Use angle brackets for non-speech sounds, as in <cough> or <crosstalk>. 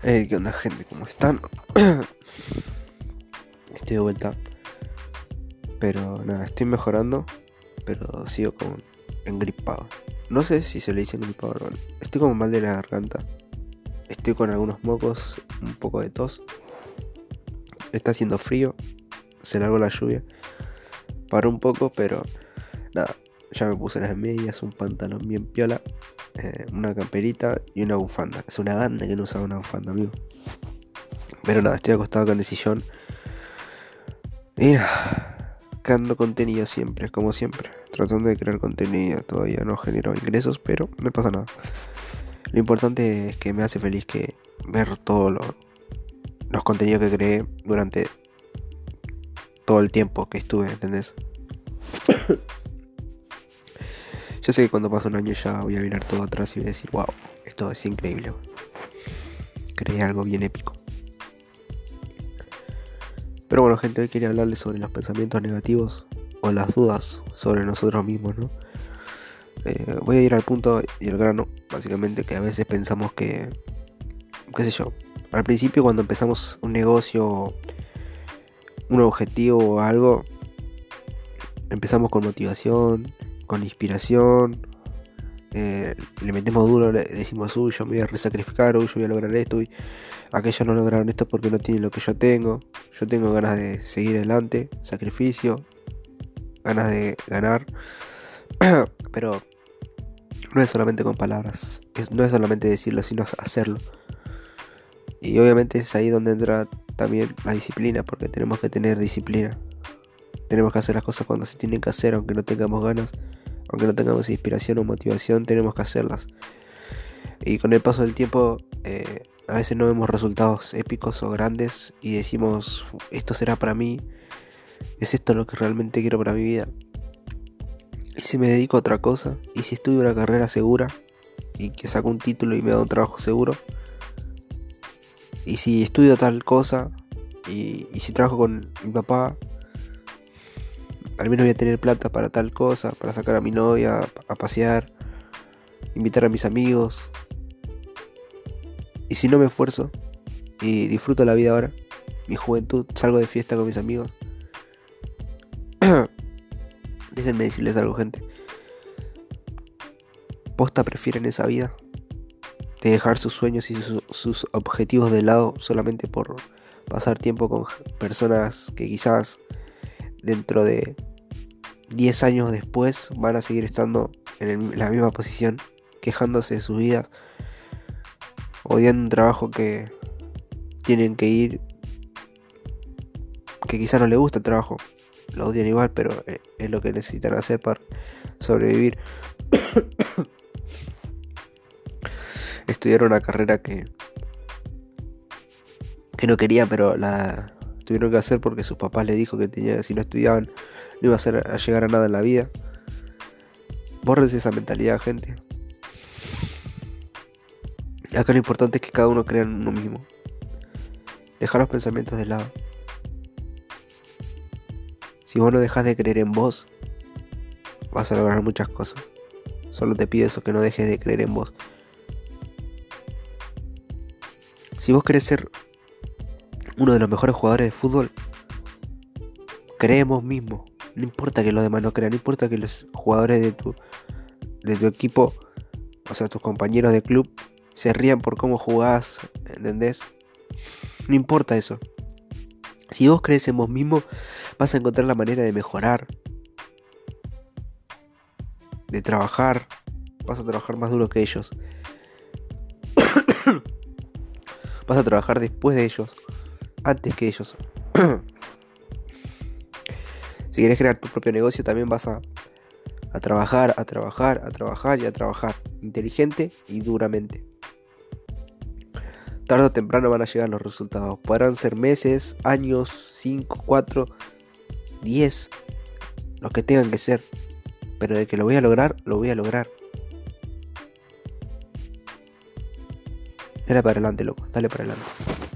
Hey, ¿qué onda gente? ¿Cómo están? <clears throat> estoy de vuelta. Pero nada, estoy mejorando. Pero sigo como engripado. No sé si se le dice engripado o no. Estoy como mal de la garganta. Estoy con algunos mocos, un poco de tos. Está haciendo frío. Se largó la lluvia. Paró un poco, pero nada. Ya me puse las medias, un pantalón bien piola. Eh, una camperita y una bufanda. Es una banda que no usaba una bufanda, amigo. Pero nada, estoy acostado con el sillón. Mira, creando contenido siempre, como siempre. Tratando de crear contenido. Todavía no genero ingresos, pero no pasa nada. Lo importante es que me hace feliz que ver todos los contenidos que creé durante todo el tiempo que estuve, ¿entendés? Yo sé que cuando pase un año ya voy a mirar todo atrás y voy a decir, wow, esto es increíble. Creé algo bien épico. Pero bueno, gente, hoy quería hablarles sobre los pensamientos negativos o las dudas sobre nosotros mismos, ¿no? Eh, voy a ir al punto y al grano, básicamente que a veces pensamos que, qué sé yo, al principio cuando empezamos un negocio, un objetivo o algo, empezamos con motivación, con inspiración, eh, le metemos duro, le decimos, uy, yo me voy a resacrificar, uy, yo voy a lograr esto, uy, aquellos no lograron esto porque no tienen lo que yo tengo, yo tengo ganas de seguir adelante, sacrificio, ganas de ganar, <clears throat> pero no es solamente con palabras, no es solamente decirlo, sino hacerlo. Y obviamente es ahí donde entra también la disciplina, porque tenemos que tener disciplina. Tenemos que hacer las cosas cuando se tienen que hacer, aunque no tengamos ganas, aunque no tengamos inspiración o motivación, tenemos que hacerlas. Y con el paso del tiempo, eh, a veces no vemos resultados épicos o grandes y decimos, esto será para mí, es esto lo que realmente quiero para mi vida. Y si me dedico a otra cosa, y si estudio una carrera segura, y que saco un título y me da un trabajo seguro, y si estudio tal cosa, y, y si trabajo con mi papá, al menos voy a tener plata para tal cosa, para sacar a mi novia a pasear, invitar a mis amigos. Y si no me esfuerzo y disfruto la vida ahora, mi juventud, salgo de fiesta con mis amigos. <clears throat> Déjenme decirles algo, gente. Posta prefieren esa vida de dejar sus sueños y sus, sus objetivos de lado solamente por pasar tiempo con personas que quizás dentro de 10 años después van a seguir estando en la misma posición, quejándose de sus vidas, odiando un trabajo que tienen que ir, que quizá no les gusta el trabajo, lo odian igual, pero eh, es lo que necesitan hacer para sobrevivir. <coughs> Estudiar una carrera que que no quería, pero la tuvieron que hacer porque sus papás le dijo que tenía si no estudiaban no iba a, ser, a llegar a nada en la vida. Borres esa mentalidad, gente. Acá lo importante es que cada uno crea en uno mismo. Dejar los pensamientos de lado. Si vos no dejas de creer en vos, vas a lograr muchas cosas. Solo te pido eso, que no dejes de creer en vos. Si vos querés ser uno de los mejores jugadores de fútbol, creemos mismo. No importa que los demás no crean, no importa que los jugadores de tu, de tu equipo, o sea, tus compañeros de club, se rían por cómo jugás, ¿entendés? No importa eso. Si vos crees en vos mismo, vas a encontrar la manera de mejorar, de trabajar, vas a trabajar más duro que ellos. <coughs> vas a trabajar después de ellos, antes que ellos. <clears throat> Si quieres crear tu propio negocio, también vas a, a trabajar, a trabajar, a trabajar y a trabajar. Inteligente y duramente. Tarde o temprano van a llegar los resultados. Podrán ser meses, años, 5, 4, 10, los que tengan que ser. Pero de que lo voy a lograr, lo voy a lograr. Dale para adelante, loco. Dale para adelante.